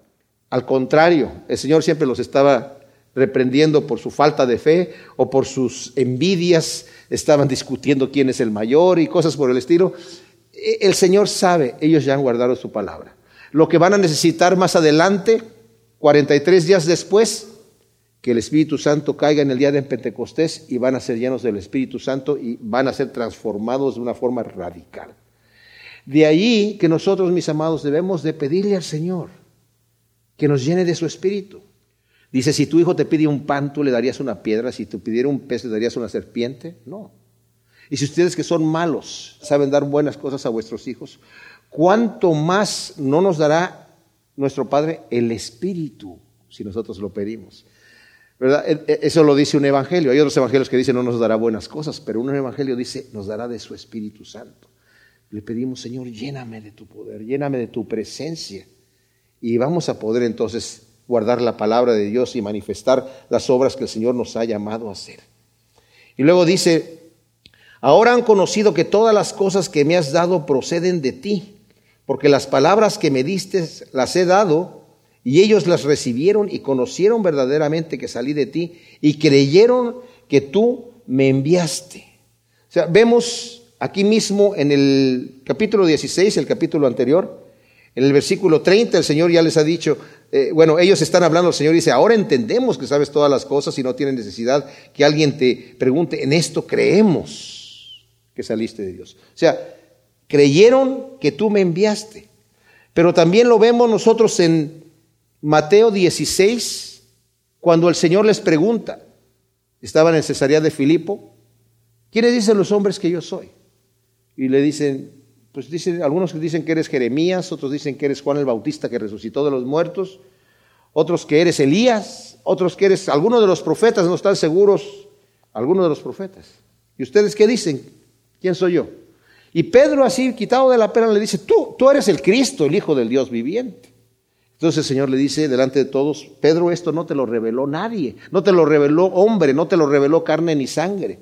al contrario, el Señor siempre los estaba reprendiendo por su falta de fe o por sus envidias, estaban discutiendo quién es el mayor y cosas por el estilo. E, el Señor sabe, ellos ya han guardado su palabra. Lo que van a necesitar más adelante, 43 días después, que el Espíritu Santo caiga en el día de Pentecostés y van a ser llenos del Espíritu Santo y van a ser transformados de una forma radical. De ahí que nosotros, mis amados, debemos de pedirle al Señor que nos llene de su espíritu. Dice, si tu hijo te pide un pan, tú le darías una piedra, si te pidiera un pez, le darías una serpiente. No. Y si ustedes que son malos saben dar buenas cosas a vuestros hijos, ¿cuánto más no nos dará nuestro Padre el espíritu si nosotros lo pedimos? ¿Verdad? E, e, eso lo dice un evangelio. Hay otros evangelios que dicen no nos dará buenas cosas, pero un evangelio dice nos dará de su Espíritu Santo. Le pedimos, Señor, lléname de tu poder, lléname de tu presencia y vamos a poder entonces guardar la palabra de Dios y manifestar las obras que el Señor nos ha llamado a hacer. Y luego dice, ahora han conocido que todas las cosas que me has dado proceden de ti, porque las palabras que me diste las he dado y ellos las recibieron y conocieron verdaderamente que salí de ti y creyeron que tú me enviaste. O sea, vemos aquí mismo en el capítulo 16, el capítulo anterior, en el versículo 30 el Señor ya les ha dicho, eh, bueno, ellos están hablando, el Señor dice, ahora entendemos que sabes todas las cosas y no tienes necesidad que alguien te pregunte, en esto creemos que saliste de Dios. O sea, creyeron que tú me enviaste. Pero también lo vemos nosotros en Mateo 16, cuando el Señor les pregunta, estaban en Cesarea de Filipo, ¿quiénes dicen los hombres que yo soy? Y le dicen, pues dicen, algunos dicen que eres Jeremías, otros dicen que eres Juan el Bautista que resucitó de los muertos, otros que eres Elías, otros que eres algunos de los profetas, no están seguros, algunos de los profetas. ¿Y ustedes qué dicen? ¿Quién soy yo? Y Pedro así, quitado de la pena, le dice, tú, tú eres el Cristo, el Hijo del Dios viviente. Entonces el Señor le dice delante de todos, Pedro, esto no te lo reveló nadie, no te lo reveló hombre, no te lo reveló carne ni sangre.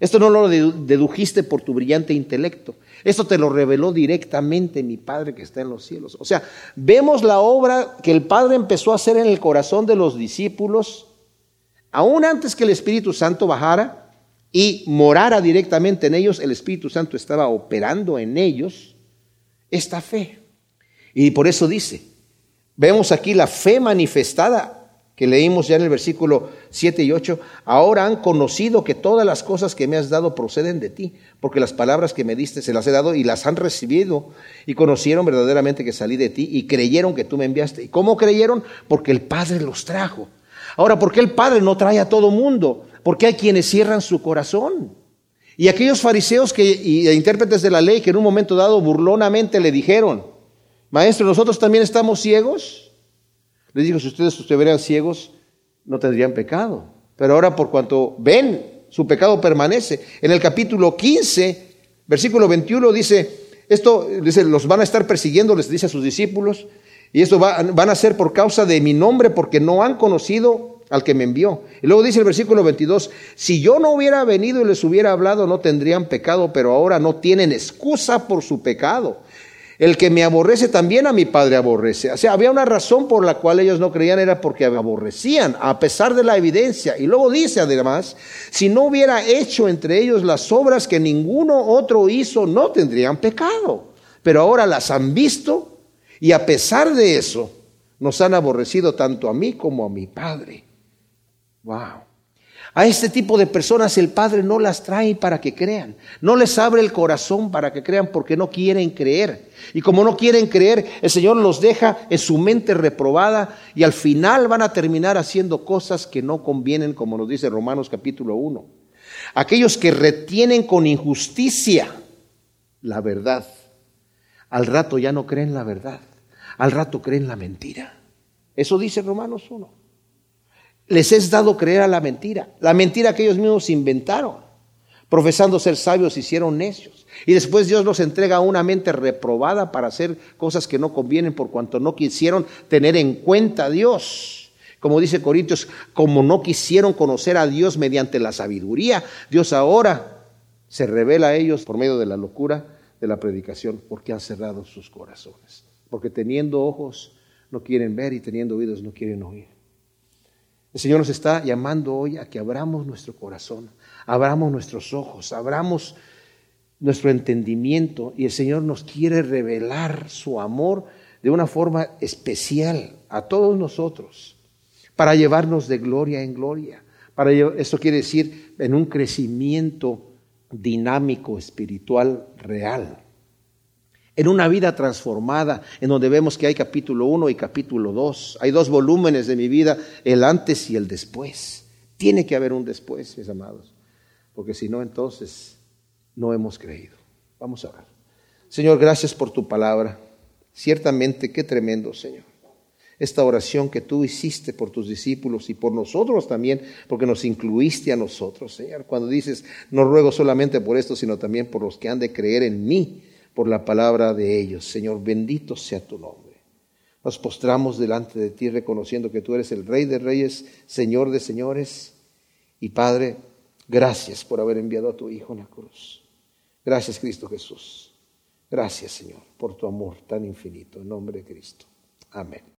Esto no lo dedujiste por tu brillante intelecto, esto te lo reveló directamente mi Padre que está en los cielos. O sea, vemos la obra que el Padre empezó a hacer en el corazón de los discípulos, aún antes que el Espíritu Santo bajara y morara directamente en ellos, el Espíritu Santo estaba operando en ellos esta fe. Y por eso dice, vemos aquí la fe manifestada que leímos ya en el versículo 7 y 8, ahora han conocido que todas las cosas que me has dado proceden de ti, porque las palabras que me diste se las he dado y las han recibido y conocieron verdaderamente que salí de ti y creyeron que tú me enviaste. ¿Y cómo creyeron? Porque el Padre los trajo. Ahora, ¿por qué el Padre no trae a todo mundo? Porque hay quienes cierran su corazón. Y aquellos fariseos que, y intérpretes de la ley que en un momento dado burlonamente le dijeron, Maestro, ¿nosotros también estamos ciegos? Les dijo, si ustedes estuvieran ciegos, no tendrían pecado. Pero ahora por cuanto ven, su pecado permanece. En el capítulo 15, versículo 21 dice, esto dice, los van a estar persiguiendo, les dice a sus discípulos, y esto va, van a ser por causa de mi nombre, porque no han conocido al que me envió. Y luego dice el versículo 22, si yo no hubiera venido y les hubiera hablado, no tendrían pecado, pero ahora no tienen excusa por su pecado. El que me aborrece también a mi Padre aborrece. O sea, había una razón por la cual ellos no creían, era porque aborrecían, a pesar de la evidencia. Y luego dice además, si no hubiera hecho entre ellos las obras que ninguno otro hizo, no tendrían pecado. Pero ahora las han visto y a pesar de eso, nos han aborrecido tanto a mí como a mi Padre. Wow. A este tipo de personas el Padre no las trae para que crean. No les abre el corazón para que crean porque no quieren creer. Y como no quieren creer, el Señor los deja en su mente reprobada y al final van a terminar haciendo cosas que no convienen, como nos dice Romanos capítulo 1. Aquellos que retienen con injusticia la verdad, al rato ya no creen la verdad, al rato creen la mentira. Eso dice Romanos 1. Les es dado creer a la mentira, la mentira que ellos mismos inventaron. Profesando ser sabios, hicieron necios. Y después Dios los entrega a una mente reprobada para hacer cosas que no convienen por cuanto no quisieron tener en cuenta a Dios. Como dice Corintios, como no quisieron conocer a Dios mediante la sabiduría, Dios ahora se revela a ellos por medio de la locura de la predicación, porque han cerrado sus corazones. Porque teniendo ojos no quieren ver y teniendo oídos no quieren oír. El Señor nos está llamando hoy a que abramos nuestro corazón, abramos nuestros ojos, abramos nuestro entendimiento y el Señor nos quiere revelar su amor de una forma especial a todos nosotros para llevarnos de gloria en gloria. Para esto quiere decir en un crecimiento dinámico, espiritual, real. En una vida transformada, en donde vemos que hay capítulo 1 y capítulo 2. Hay dos volúmenes de mi vida, el antes y el después. Tiene que haber un después, mis amados, porque si no, entonces no hemos creído. Vamos a ver. Señor, gracias por tu palabra. Ciertamente, qué tremendo, Señor esta oración que tú hiciste por tus discípulos y por nosotros también, porque nos incluiste a nosotros, Señor. Cuando dices, no ruego solamente por esto, sino también por los que han de creer en mí, por la palabra de ellos. Señor, bendito sea tu nombre. Nos postramos delante de ti reconociendo que tú eres el Rey de Reyes, Señor de Señores. Y Padre, gracias por haber enviado a tu Hijo en la cruz. Gracias, Cristo Jesús. Gracias, Señor, por tu amor tan infinito. En nombre de Cristo. Amén.